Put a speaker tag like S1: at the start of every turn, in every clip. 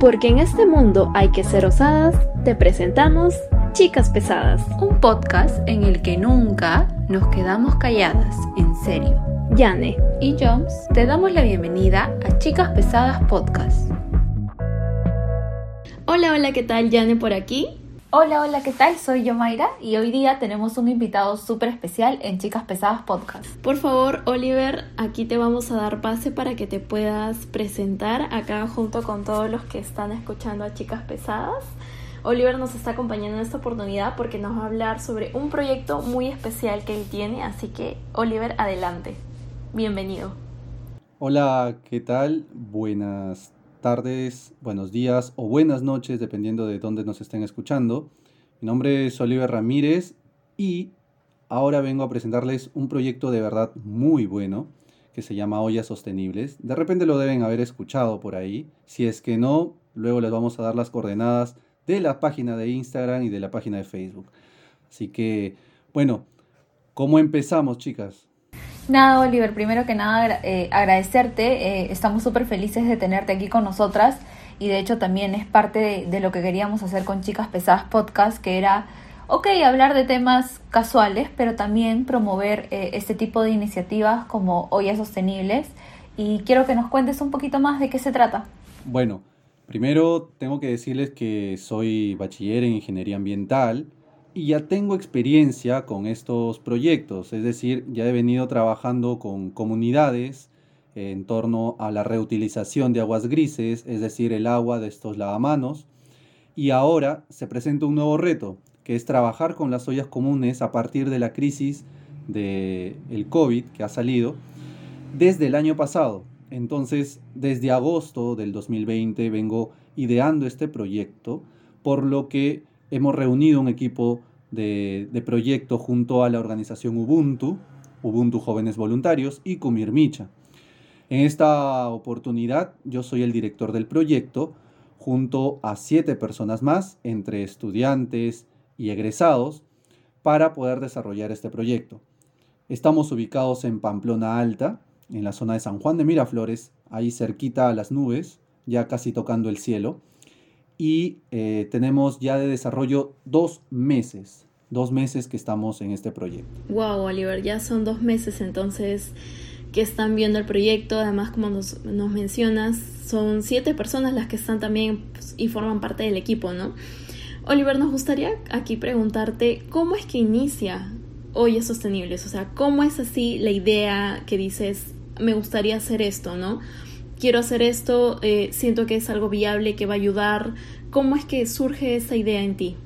S1: Porque en este mundo hay que ser osadas, te presentamos Chicas Pesadas,
S2: un podcast en el que nunca nos quedamos calladas, en serio.
S1: Yane
S2: y Jones te damos la bienvenida a Chicas Pesadas Podcast.
S1: Hola, hola, ¿qué tal? Yane por aquí.
S2: Hola, hola, ¿qué tal? Soy yo Mayra y hoy día tenemos un invitado súper especial en Chicas Pesadas Podcast.
S1: Por favor, Oliver, aquí te vamos a dar pase para que te puedas presentar acá junto con todos los que están escuchando a Chicas Pesadas. Oliver nos está acompañando en esta oportunidad porque nos va a hablar sobre un proyecto muy especial que él tiene, así que Oliver, adelante. Bienvenido.
S3: Hola, ¿qué tal? Buenas tardes, buenos días o buenas noches, dependiendo de dónde nos estén escuchando. Mi nombre es Oliver Ramírez y ahora vengo a presentarles un proyecto de verdad muy bueno que se llama Ollas Sostenibles. De repente lo deben haber escuchado por ahí. Si es que no, luego les vamos a dar las coordenadas de la página de Instagram y de la página de Facebook. Así que, bueno, ¿cómo empezamos, chicas?
S2: Nada, Oliver, primero que nada eh, agradecerte. Eh, estamos súper felices de tenerte aquí con nosotras y de hecho también es parte de, lo que queríamos hacer con Chicas Pesadas Podcast, que era, ok, hablar de temas casuales, pero también promover eh, este tipo de iniciativas como Ollas Sostenibles. Y quiero que nos cuentes un poquito más de qué se trata.
S3: Bueno, primero tengo que decirles que soy bachiller en Ingeniería Ambiental y ya tengo experiencia con estos proyectos, es decir, ya he venido trabajando con comunidades en torno a la reutilización de aguas grises, es decir, el agua de estos lavamanos, y ahora se presenta un nuevo reto, que es trabajar con las ollas comunes a partir de la crisis del el COVID que ha salido desde el año pasado. Entonces, desde agosto del 2020 vengo ideando este proyecto, por lo que hemos reunido un equipo de, proyecto junto a la organización Ubuntu, Ubuntu Jóvenes Voluntarios y Micha. En esta oportunidad yo soy el director del proyecto junto a siete personas más, entre estudiantes y egresados, para poder desarrollar este proyecto. Estamos ubicados en Pamplona Alta, en la zona de San Juan de Miraflores, ahí cerquita a las nubes, ya casi tocando el cielo y eh, tenemos ya de desarrollo dos meses, dos meses que estamos en este proyecto.
S1: Wow, Oliver, ya son dos meses entonces que están viendo el proyecto. Además, como nos, mencionas, son siete personas las que están también pues, y forman parte del equipo, ¿no? Oliver, nos gustaría aquí preguntarte cómo es que inicia Ollas Sostenibles, o sea, cómo es así la idea que dices, me gustaría hacer esto, ¿no? Quiero hacer esto, eh, siento que es algo viable, que va a ayudar. ¿Cómo es que surge esa idea en ti?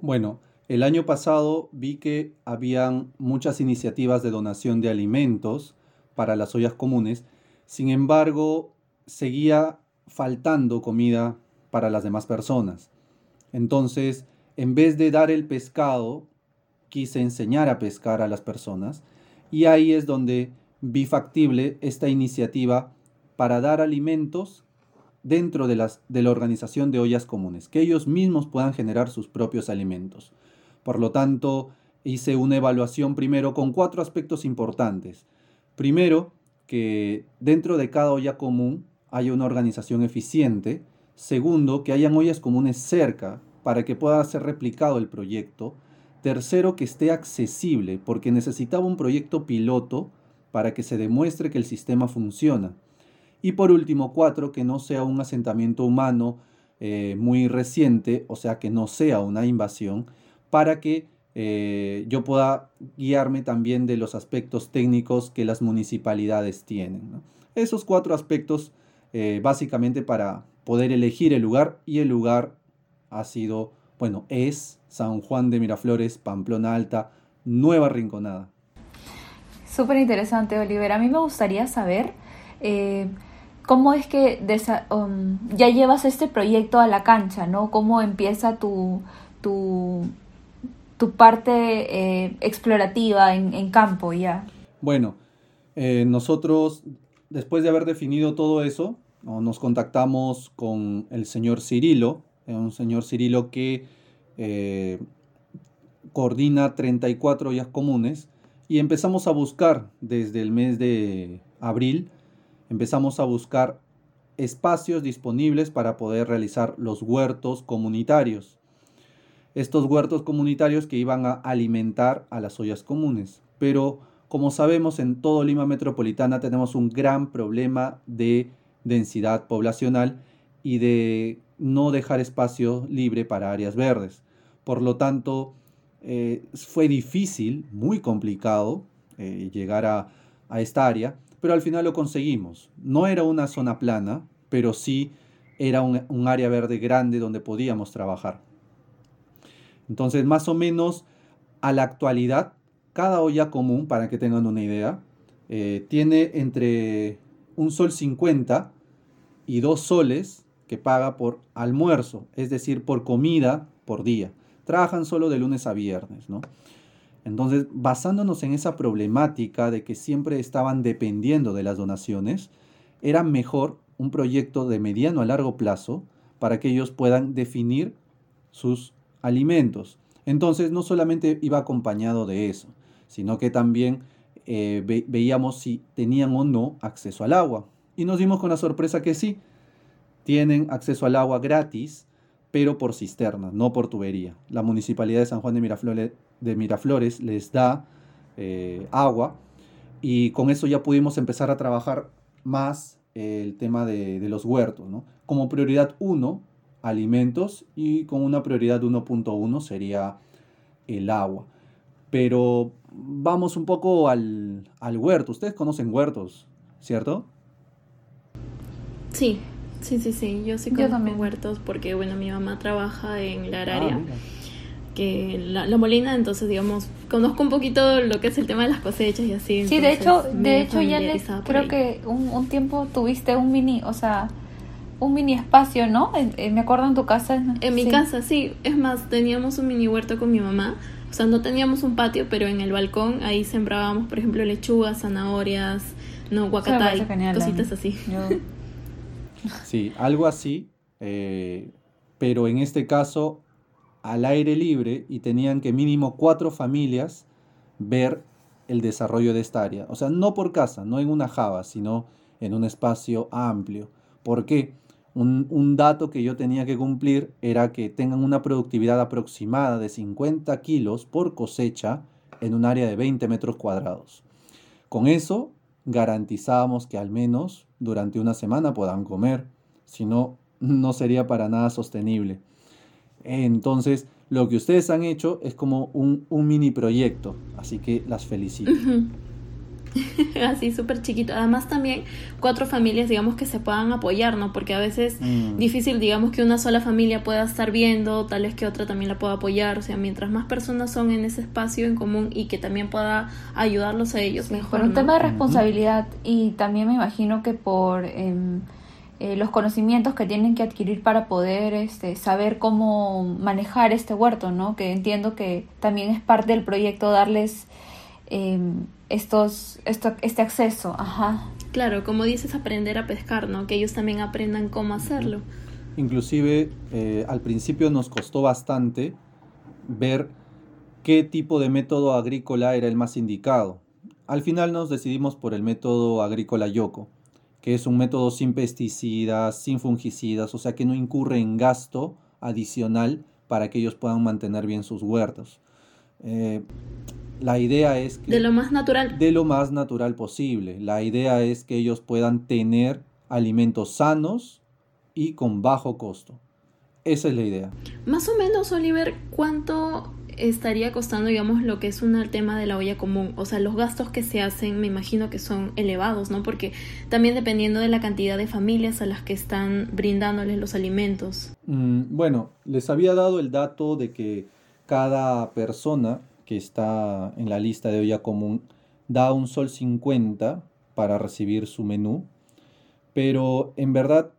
S3: Bueno, el año pasado vi que habían muchas iniciativas de donación de alimentos para las ollas comunes, sin embargo, seguía faltando comida para las demás personas. Entonces, en vez de dar el pescado, quise enseñar a pescar a las personas y ahí es donde vi factible esta iniciativa para dar alimentos dentro de, las, de la organización de ollas comunes, que ellos mismos puedan generar sus propios alimentos. Por lo tanto, hice una evaluación primero con cuatro aspectos importantes. Primero, que dentro de cada olla común haya una organización eficiente. Segundo, que hayan ollas comunes cerca para que pueda ser replicado el proyecto. Tercero, que esté accesible, porque necesitaba un proyecto piloto para que se demuestre que el sistema funciona. Y por último, cuatro, que no sea un asentamiento humano eh, muy reciente, o sea, que no sea una invasión, para que eh, yo pueda guiarme también de los aspectos técnicos que las municipalidades tienen. Esos cuatro aspectos eh, básicamente para poder elegir el lugar y el lugar ha sido, bueno, es San Juan de Miraflores, Pamplona Alta, Nueva Rinconada.
S2: Súper interesante, Oliver. A mí me gustaría saber ¿Cómo es que um, ya llevas este proyecto a la cancha, ¿no? ¿Cómo empieza tu, tu, parte eh, explorativa en, campo ya?
S3: Bueno, eh, nosotros, después de haber definido todo eso, nos contactamos con el señor Cirilo, eh, un señor Cirilo que coordina 34 ollas comunes, y empezamos a buscar desde el mes de abril empezamos a buscar espacios disponibles para poder realizar los huertos comunitarios. Estos huertos comunitarios que iban a alimentar a las ollas comunes. Pero como sabemos, en todo Lima Metropolitana tenemos un gran problema de densidad poblacional y de no dejar espacio libre para áreas verdes. Por lo tanto, eh, fue difícil, muy complicado eh, llegar a, esta área, pero al final lo conseguimos. No era una zona plana, pero sí era un, un área verde grande donde podíamos trabajar. Entonces, más o menos a la actualidad, cada olla común, para que tengan una idea, eh, tiene entre un sol 50 y dos soles que paga por almuerzo, es decir, por comida por día. Trabajan solo de lunes a viernes, ¿no? Entonces, basándonos en esa problemática de que siempre estaban dependiendo de las donaciones, era mejor un proyecto de mediano a largo plazo para que ellos puedan definir sus alimentos. Entonces, no solamente iba acompañado de eso, sino que también eh, veíamos si tenían o no acceso al agua. Y nos dimos con la sorpresa que sí, tienen acceso al agua gratis, pero por cisterna, no por tubería. La Municipalidad de San Juan de Miraflores, de Miraflores les da eh, agua y con eso ya pudimos empezar a trabajar más el tema de, los huertos. Como prioridad 1, alimentos y con una prioridad 1.1 sería el agua. Pero vamos un poco al, al huerto. Ustedes conocen huertos, ¿cierto?
S1: Sí, Sí, sí, sí, yo sí conozco también. huertos porque, bueno, mi mamá trabaja en la área ah, que la, molina, entonces, digamos, conozco un poquito lo que es el tema de las cosechas y así.
S2: Sí, de hecho, de hecho ya les, creo que un, un, tiempo tuviste un mini, o sea, un mini espacio, ¿no? me acuerdo en tu casa.
S1: En mi casa, sí. Es más, teníamos un mini huerto con mi mamá. O sea, no teníamos un patio, pero en el balcón ahí sembrábamos, por ejemplo, lechugas, zanahorias, no, guacatay, cositas así.
S3: Sí, algo así, eh, pero en este caso al aire libre y tenían que mínimo cuatro familias ver el desarrollo de esta área. O sea, no por casa, no en una java, sino en un espacio amplio. ¿Por qué? Un, un, dato que yo tenía que cumplir era que tengan una productividad aproximada de 50 kilos por cosecha en un área de 20 metros cuadrados. Con eso garantizábamos que al menos durante una semana puedan comer, si no, no sería para nada sostenible. Entonces, lo que ustedes han hecho es como un, mini proyecto, así que las felicito.
S1: Así súper chiquito. Además también cuatro familias, digamos, que se puedan apoyar, ¿no? Porque a veces mm. difícil, digamos, que una sola familia pueda estar viendo, tal vez que otra también la pueda apoyar. O sea, mientras más personas son en ese espacio en común y que también pueda ayudarlos a ellos mejor.
S2: Por un tema de responsabilidad y también me imagino que por... Em, eh, los conocimientos que tienen que adquirir para poder este, saber cómo manejar este huerto, ¿no? Que entiendo que también es parte del proyecto darles em, estos, esto, este acceso. Ajá.
S1: Claro, como dices, aprender a pescar, ¿no? Que ellos también aprendan cómo hacerlo.
S3: Inclusive eh, al principio nos costó bastante ver qué tipo de método agrícola era el más indicado. Al final nos decidimos por el método agrícola Yoko que es un método sin pesticidas, sin fungicidas, o sea que no incurre en gasto adicional para que ellos puedan mantener bien sus huertos. Eh, la idea es que...
S1: De lo más natural.
S3: De lo más natural posible. La idea es que ellos puedan tener alimentos sanos y con bajo costo. Esa es la idea.
S1: Más o menos, Oliver, ¿cuánto estaría costando, digamos, lo que es un tema de la olla común. O sea, los gastos que se hacen me imagino que son elevados, ¿no? Porque también dependiendo de la cantidad de familias a las que están brindándoles los alimentos.
S3: Mm, bueno, les había dado el dato de que cada persona que está en la lista de olla común da un sol 50 para recibir su menú, pero en verdad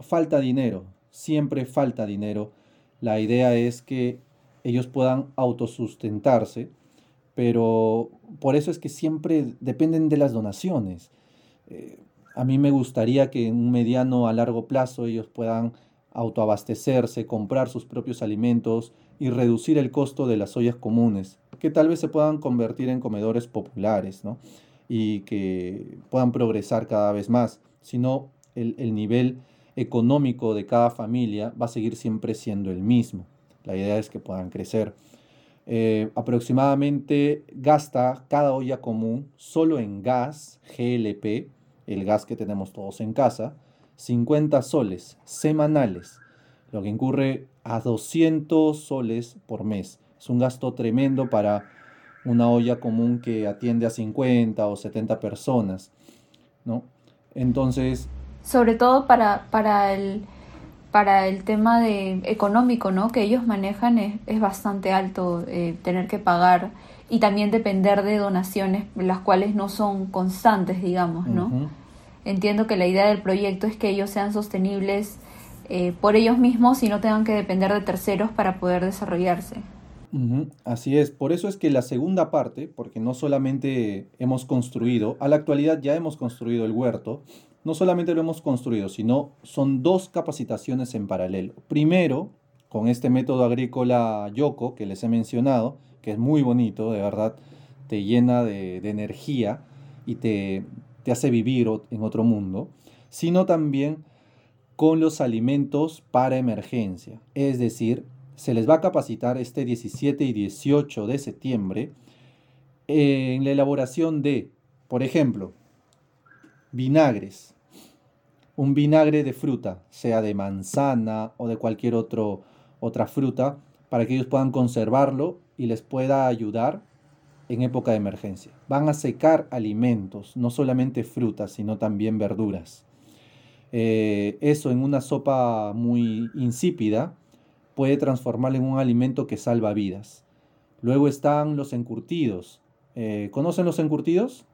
S3: falta dinero, siempre falta dinero. La idea es que ellos puedan autosustentarse, pero por eso es que siempre dependen de las donaciones. Eh, a mí me gustaría que en un mediano a largo plazo ellos puedan autoabastecerse, comprar sus propios alimentos y reducir el costo de las ollas comunes, que tal vez se puedan convertir en comedores populares, ¿no? Y que puedan progresar cada vez más. Si no, el, nivel económico de cada familia va a seguir siempre siendo el mismo. La idea es que puedan crecer. Eh, aproximadamente gasta cada olla común solo en gas GLP, el gas que tenemos todos en casa, 50 soles semanales, lo que incurre a 200 soles por mes. Es un gasto tremendo para una olla común que atiende a 50 o 70 personas, ¿no? Entonces...
S2: Sobre todo para, para, el, para el tema de económico, ¿no? Que ellos manejan es, bastante alto eh, tener que pagar y también depender de donaciones, las cuales no son constantes, digamos, ¿no? Entiendo que la idea del proyecto es que ellos sean sostenibles eh, por ellos mismos y no tengan que depender de terceros para poder desarrollarse.
S3: Así es, por eso es que la segunda parte, porque no solamente hemos construido, a la actualidad ya hemos construido el huerto, no solamente lo hemos construido, sino son dos capacitaciones en paralelo. Primero, con este método agrícola Yoko que les he mencionado, que es muy bonito, de verdad, te llena de, energía y te, te hace vivir en otro mundo, sino también con los alimentos para emergencia, es decir, se les va a capacitar este 17 y 18 de septiembre en la elaboración de, por ejemplo, vinagres. Un vinagre de fruta, sea de manzana o de cualquier otro, otra fruta, para que ellos puedan conservarlo y les pueda ayudar en época de emergencia. Van a secar alimentos, no solamente frutas, sino también verduras. Eh, eso en una sopa muy insípida puede transformarlo en un alimento que salva vidas. Luego están los encurtidos. Eh, ¿Conocen los encurtidos?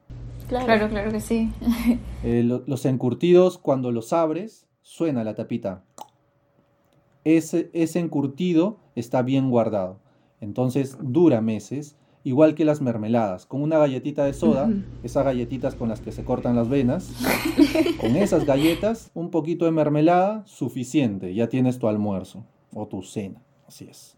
S2: Claro, claro, que sí.
S3: Eh, los encurtidos, cuando los abres, suena la tapita. Ese, ese encurtido está bien guardado. Entonces dura meses, igual que las mermeladas. Con una galletita de soda, esas galletitas con las que se cortan las venas, con esas galletas, un poquito de mermelada, suficiente, ya tienes tu almuerzo o tu cena. Así es.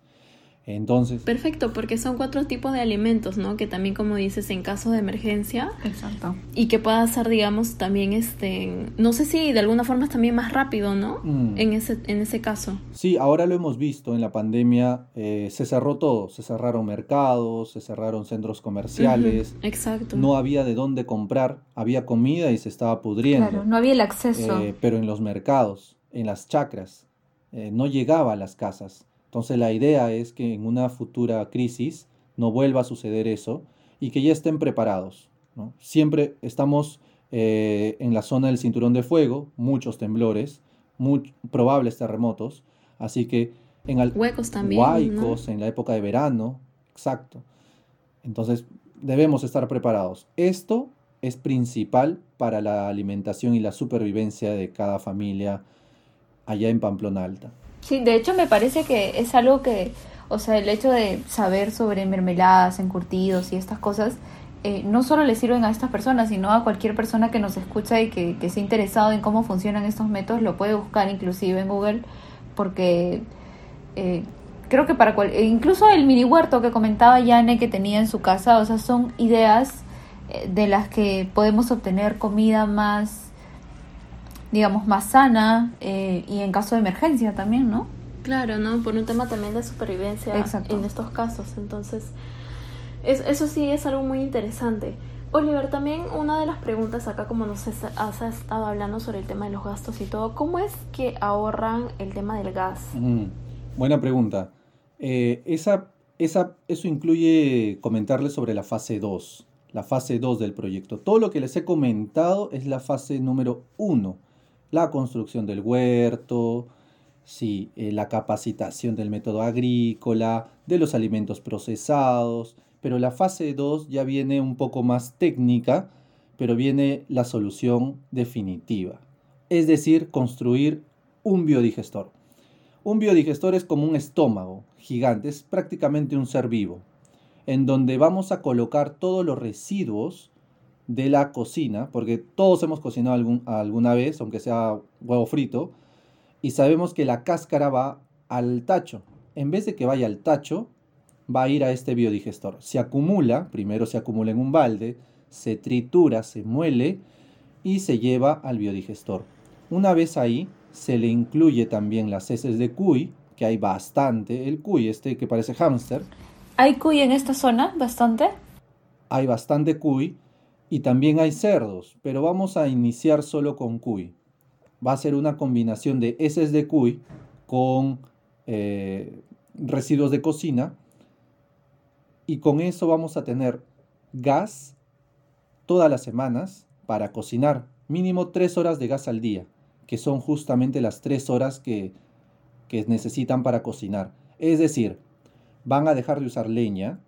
S3: Entonces.
S1: Perfecto, porque son cuatro tipos de alimentos, ¿no? Que también, como dices, en caso de emergencia.
S2: Exacto.
S1: Y que pueda ser, digamos, también, este, no sé si de alguna forma es también más rápido, ¿no? Mm. En, ese, en ese caso.
S3: Sí, ahora lo hemos visto en la pandemia, eh, se cerró todo, se cerraron mercados, se cerraron centros comerciales.
S1: Exacto.
S3: No había de dónde comprar, había comida y se estaba pudriendo.
S2: Claro, no había el acceso.
S3: Eh, pero en los mercados, en las chacras, eh, no llegaba a las casas. Entonces la idea es que en una futura crisis no vuelva a suceder eso y que ya estén preparados. Siempre estamos eh, en la zona del cinturón de fuego, muchos temblores, muy probables terremotos, así que en
S1: huecos también,
S3: huecos en la época de verano, exacto. Entonces debemos estar preparados. Esto es principal para la alimentación y la supervivencia de cada familia allá en Pamplona Alta.
S2: Sí, de hecho me parece que es algo que, o sea, el hecho de saber sobre mermeladas, encurtidos y estas cosas, eh, no solo le sirven a estas personas, sino a cualquier persona que nos escucha y que, que esté interesado en cómo funcionan estos métodos, lo puede buscar inclusive en Google, porque eh, creo que para cual, e incluso el mini huerto que comentaba Yane que tenía en su casa, o sea, son ideas eh, de las que podemos obtener comida más digamos, más sana eh, y en caso de emergencia también, ¿no?
S1: Claro, ¿no? Por un tema también de supervivencia en estos casos. Entonces, es, eso sí es algo muy interesante. Oliver, también una de las preguntas acá, como nos has estado hablando sobre el tema de los gastos y todo, ¿cómo es que ahorran el tema del gas?
S3: buena pregunta. Eh, esa, esa, eso incluye comentarles sobre la fase 2, la fase 2 del proyecto. Todo lo que les he comentado es la fase número 1 la construcción del huerto, sí, eh, la capacitación del método agrícola, de los alimentos procesados, pero la fase 2 ya viene un poco más técnica, pero viene la solución definitiva, es decir, construir un biodigestor. Un biodigestor es como un estómago gigante, es prácticamente un ser vivo, en donde vamos a colocar todos los residuos de la cocina, porque todos hemos cocinado algún, alguna vez, aunque sea huevo frito, y sabemos que la cáscara va al tacho. En vez de que vaya al tacho, va a ir a este biodigestor. Se acumula, primero se acumula en un balde, se tritura, se muele y se lleva al biodigestor. Una vez ahí, se le incluye también las heces de cuy, que hay bastante, el cuy este que parece hámster.
S2: ¿Hay cuy en esta zona? ¿Bastante?
S3: Hay bastante cuy y también hay cerdos, pero vamos a iniciar solo con cuy. Va a ser una combinación de heces de cuy con eh, residuos de cocina y con eso vamos a tener gas todas las semanas para cocinar, mínimo tres horas de gas al día, que son justamente las tres horas que, que necesitan para cocinar. Es decir, van a dejar de usar leña,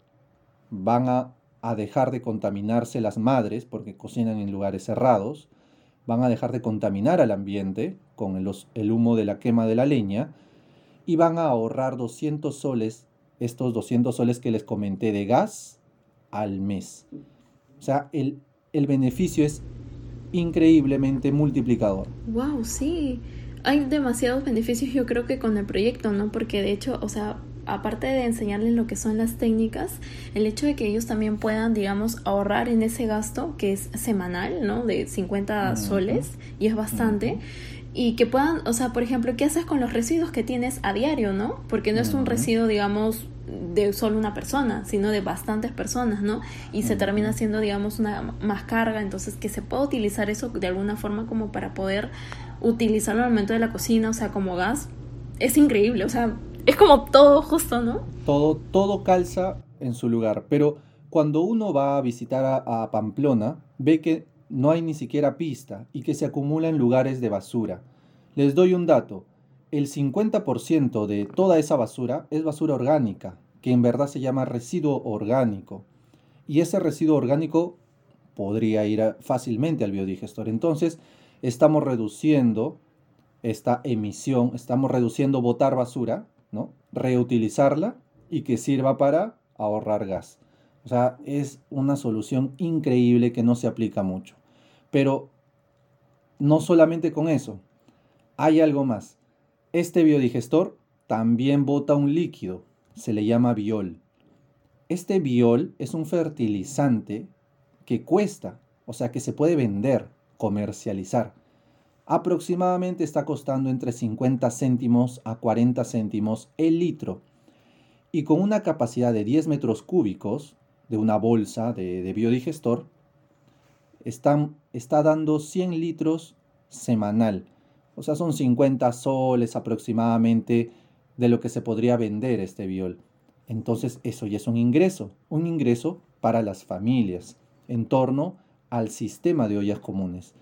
S3: van a, a, dejar de contaminarse las madres porque cocinan en lugares cerrados, van a dejar de contaminar al ambiente con el humo de la quema de la leña y van a ahorrar 200 soles, estos 200 soles que les comenté de gas al mes. O sea, el, el beneficio es increíblemente multiplicador.
S1: Wow, sí. Hay demasiados beneficios yo creo que con el proyecto, ¿no? Porque de hecho, o sea, aparte de enseñarles lo que son las técnicas, el hecho de que ellos también puedan, digamos, ahorrar en ese gasto que es semanal, ¿no? De 50 soles, y es bastante. Y que puedan, o sea, por ejemplo, ¿qué haces con los residuos que tienes a diario, ¿no? Porque no es un residuo, digamos, de solo una persona, sino de bastantes personas, ¿no? Y se termina siendo, digamos, una más carga, entonces que se pueda utilizar eso de alguna forma como para poder utilizarlo al momento de la cocina, o sea, como gas, es increíble, o sea, es como todo justo, ¿no?
S3: Todo, todo calza en su lugar, pero cuando uno va a visitar a, Pamplona, ve que no hay ni siquiera pista y que se acumula en lugares de basura. Les doy un dato, el 50% de toda esa basura es basura orgánica, que en verdad se llama residuo orgánico. Y ese residuo orgánico podría ir fácilmente al biodigestor. Entonces, estamos reduciendo esta emisión, estamos reduciendo botar basura, ¿no? reutilizarla y que sirva para ahorrar gas. O sea, es una solución increíble que no se aplica mucho. Pero no solamente con eso, hay algo más. Este biodigestor también bota un líquido, se le llama biol. Este biol es un fertilizante que cuesta, o sea que se puede vender, comercializar. Aproximadamente está costando entre 50 céntimos a 40 céntimos el litro. Y con una capacidad de 10 metros cúbicos de una bolsa de, biodigestor, está, dando 100 litros semanal o sea, son 50 soles aproximadamente de lo que se podría vender este biol. Entonces eso ya es un ingreso, un ingreso para las familias en torno al sistema de ollas comunes.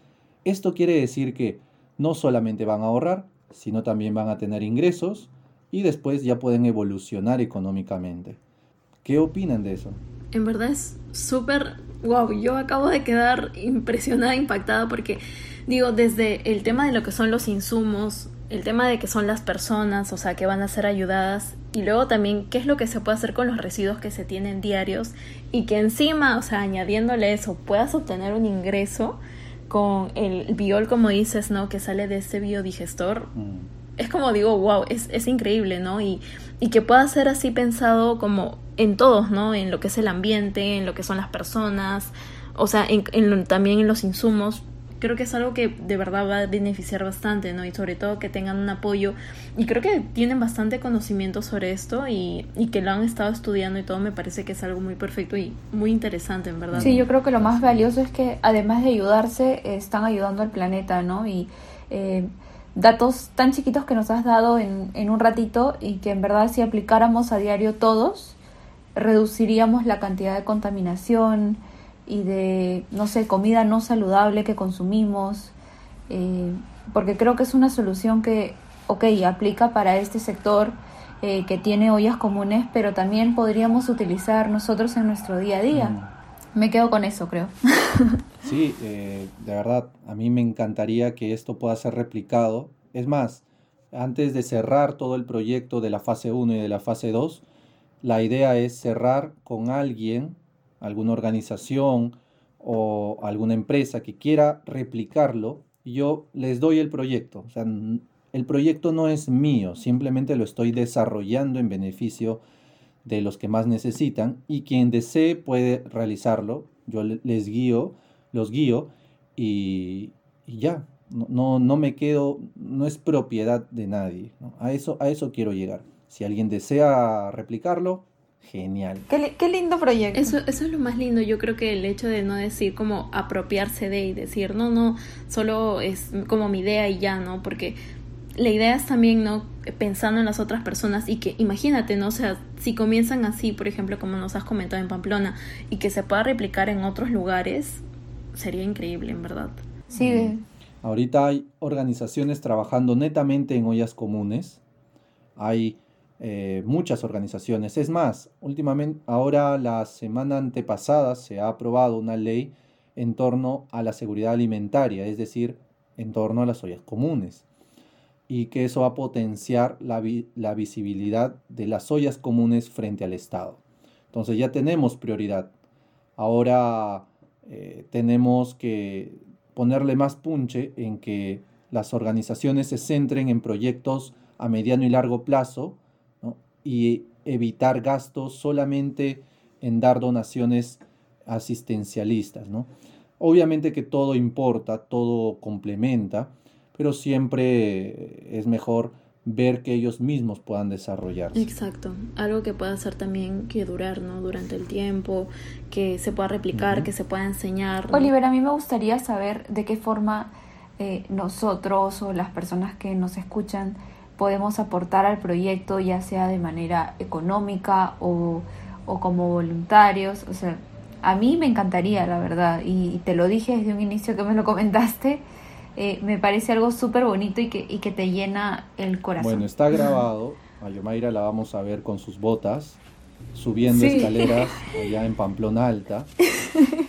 S3: Esto quiere decir que no solamente van a ahorrar, sino también van a tener ingresos y después ya pueden evolucionar económicamente. ¿Qué opinan de eso?
S1: En verdad es súper wow, yo acabo de quedar impresionada, impactada porque digo, desde el tema de lo que son los insumos, el tema de que son las personas, o sea, que van a ser ayudadas, y luego también qué es lo que se puede hacer con los residuos que se tienen diarios, y que encima, o sea, añadiéndole eso, puedas obtener un ingreso con el biol, como dices, ¿no? Que sale de ese biodigestor. Mm. Es como digo, wow, es, es increíble, ¿no? Y, y que pueda ser así pensado como en todos, ¿no? En lo que es el ambiente, en lo que son las personas, o sea, en, también en los insumos, creo que es algo que de verdad va a beneficiar bastante, ¿no? Y sobre todo que tengan un apoyo. Y creo que tienen bastante conocimiento sobre esto y, y, que lo han estado estudiando y todo me parece que es algo muy perfecto y muy interesante, en verdad.
S2: Sí, yo creo que lo más valioso es que además de ayudarse, están ayudando al planeta, ¿no? Y eh, datos tan chiquitos que nos has dado en, en un ratito y que en verdad si aplicáramos a diario todos, reduciríamos la cantidad de contaminación, y de, no sé, comida no saludable que consumimos, eh, porque creo que es una solución que, ok, aplica para este sector eh, que tiene ollas comunes, pero también podríamos utilizar nosotros en nuestro día a día. Mm. Me quedo con eso, creo.
S3: Sí, eh, de verdad, a mí me encantaría que esto pueda ser replicado. Es más, antes de cerrar todo el proyecto de la fase 1 y de la fase 2, la idea es cerrar con alguien alguna organización o alguna empresa que quiera replicarlo, yo les doy el proyecto. O sea, el proyecto no es mío, simplemente lo estoy desarrollando en beneficio de los que más necesitan y quien desee puede realizarlo. Yo les guío, los guío y, ya. No, no, me quedo, no es propiedad de nadie. A, eso, a eso quiero llegar. Si alguien desea replicarlo, genial.
S2: Qué, lindo proyecto.
S1: Eso, eso es lo más lindo. Yo creo que el hecho de no decir como apropiarse de y decir, no, no, solo es como mi idea y ya, ¿no? Porque la idea es también, ¿no? Pensando en las otras personas y que, imagínate, ¿no? O sea, si comienzan así, por ejemplo, como nos has comentado en Pamplona, y que se pueda replicar en otros lugares, sería increíble, en verdad.
S2: Sí. Mm.
S3: Ahorita hay organizaciones trabajando netamente en ollas comunes. Hay eh, muchas organizaciones. Es más, últimamente, ahora la semana antepasada se ha aprobado una ley en torno a la seguridad alimentaria, es decir, en torno a las ollas comunes. Y que eso va a potenciar la, visibilidad de las ollas comunes frente al Estado. Entonces ya tenemos prioridad. Ahora eh, tenemos que ponerle más punche en que las organizaciones se centren en proyectos a mediano y largo plazo y evitar gastos solamente en dar donaciones asistencialistas. ¿no? Obviamente que todo importa, todo complementa, pero siempre es mejor ver que ellos mismos puedan desarrollarse.
S1: Exacto, algo que pueda ser también que durar, ¿no? Durante el tiempo, que se pueda replicar, que se pueda enseñar.
S2: Oliver, a mí me gustaría saber de qué forma eh, nosotros o las personas que nos escuchan podemos aportar al proyecto, ya sea de manera económica o, como voluntarios. O sea, a mí me encantaría, la verdad, y te lo dije desde un inicio que me lo comentaste, eh, me parece algo súper bonito y que, y que te llena el corazón.
S3: Bueno, está grabado, a Yomaira la vamos a ver con sus botas, subiendo escaleras allá en Pamplona Alta.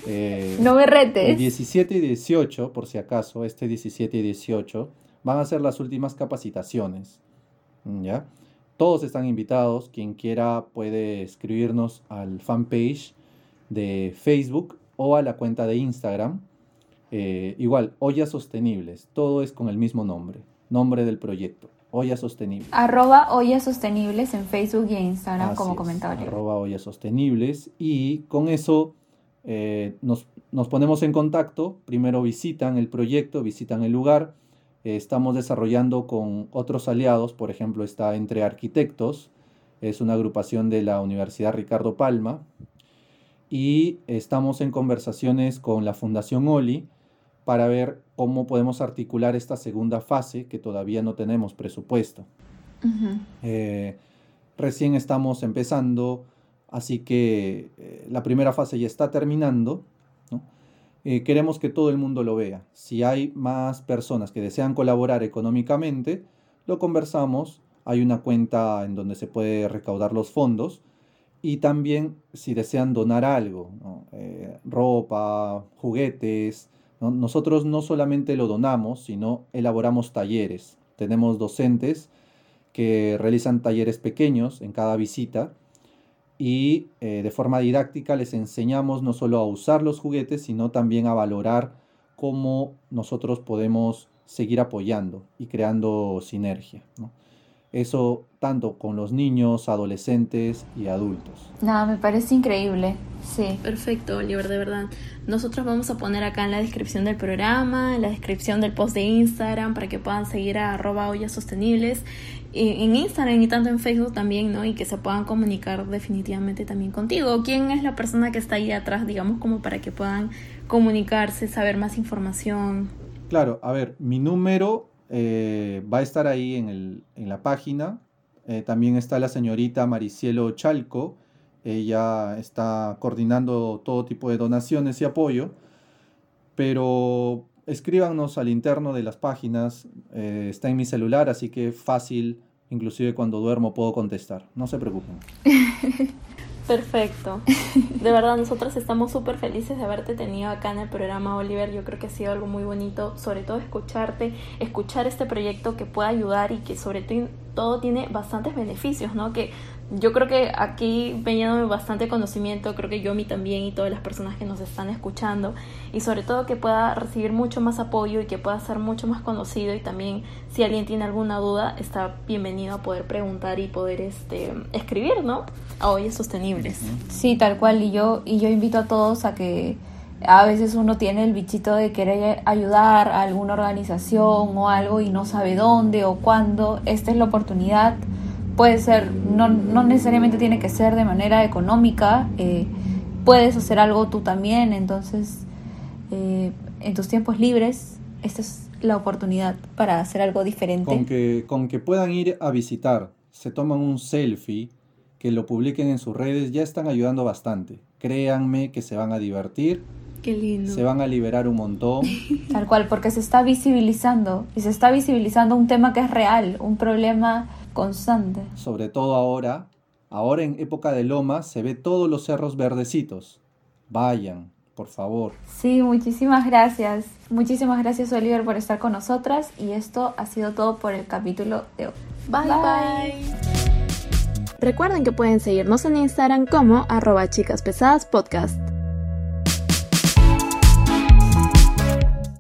S2: Eh, no me retes.
S3: El 17 y 18, por si acaso, este 17 y 18, van a ser las últimas capacitaciones. ¿Ya? Todos están invitados. Quien quiera puede escribirnos al fanpage de Facebook o a la cuenta de Instagram. Eh, igual, Ollas Sostenibles. Todo es con el mismo nombre. Nombre del proyecto. Ollas Sostenibles.
S2: Arroba Ollas Sostenibles en Facebook y en Instagram como comentario.
S3: Arroba Ollas Sostenibles. Y con eso eh, nos, nos ponemos en contacto. Primero visitan el proyecto, visitan el lugar estamos desarrollando con otros aliados, por ejemplo, está Entre Arquitectos, es una agrupación de la Universidad Ricardo Palma, y estamos en conversaciones con la Fundación OLI para ver cómo podemos articular esta segunda fase que todavía no tenemos presupuesto. Eh, recién estamos empezando, así que eh, la primera fase ya está terminando eh, queremos que todo el mundo lo vea. Si hay más personas que desean colaborar económicamente, lo conversamos. Hay una cuenta en donde se puede recaudar los fondos. Y también si desean donar algo, eh, ropa, juguetes, nosotros no solamente lo donamos, sino elaboramos talleres. Tenemos docentes que realizan talleres pequeños en cada visita y eh, de forma didáctica les enseñamos no solo a usar los juguetes, sino también a valorar cómo nosotros podemos seguir apoyando y creando sinergia. Eso tanto con los niños, adolescentes y adultos.
S2: Nada, me parece increíble. Sí.
S1: Perfecto, Oliver, de verdad. Nosotros vamos a poner acá en la descripción del programa, en la descripción del post de Instagram, para que puedan seguir a arroba ollas sostenibles en Instagram y tanto en Facebook también, ¿no? Y que se puedan comunicar definitivamente también contigo. ¿Quién es la persona que está ahí atrás, digamos, como para que puedan comunicarse, saber más información?
S3: Claro, a ver, mi número eh, va a estar ahí en, el, en la página. Eh, también está la señorita Maricielo Chalco. Ella está coordinando todo tipo de donaciones y apoyo. Pero escríbanos al interno de las páginas. Eh, está en mi celular, así que fácil Inclusive cuando duermo puedo contestar. No se preocupen.
S1: Perfecto. De verdad, nosotros estamos súper felices de haberte tenido acá en el programa, Oliver. Yo creo que ha sido algo muy bonito, sobre todo escucharte, escuchar este proyecto que pueda ayudar y que sobre todo tiene bastantes beneficios, ¿no? Que yo creo que aquí me bastante conocimiento, creo que yo a mí también y todas las personas que nos están escuchando y sobre todo que pueda recibir mucho más apoyo y que pueda ser mucho más conocido y también si alguien tiene alguna duda está bienvenido a poder preguntar y poder este escribir, ¿no? A Hoy Sostenibles.
S2: Sí, tal cual y yo y yo invito a todos a que a veces uno tiene el bichito de querer ayudar a alguna organización o algo y no sabe dónde o cuándo. Esta es la oportunidad. Puede ser, no, no necesariamente tiene que ser de manera económica. Eh, puedes hacer algo tú también. Entonces, eh, en tus tiempos libres, esta es la oportunidad para hacer algo diferente.
S3: Con que, con que puedan ir a visitar, se toman un selfie, que lo publiquen en sus redes, ya están ayudando bastante. Créanme que se van a divertir
S1: Qué lindo.
S3: Se van a liberar un montón.
S2: Tal cual, porque se está visibilizando y se está visibilizando un tema que es real, un problema constante.
S3: Sobre todo ahora, ahora en época de loma se ve todos los cerros verdecitos. Vayan, por favor.
S2: Sí, muchísimas gracias. Muchísimas gracias Oliver por estar con nosotras y esto ha sido todo por el capítulo de hoy.
S1: Bye bye. Recuerden que pueden seguirnos en Instagram como arroba chicas pesadas podcast.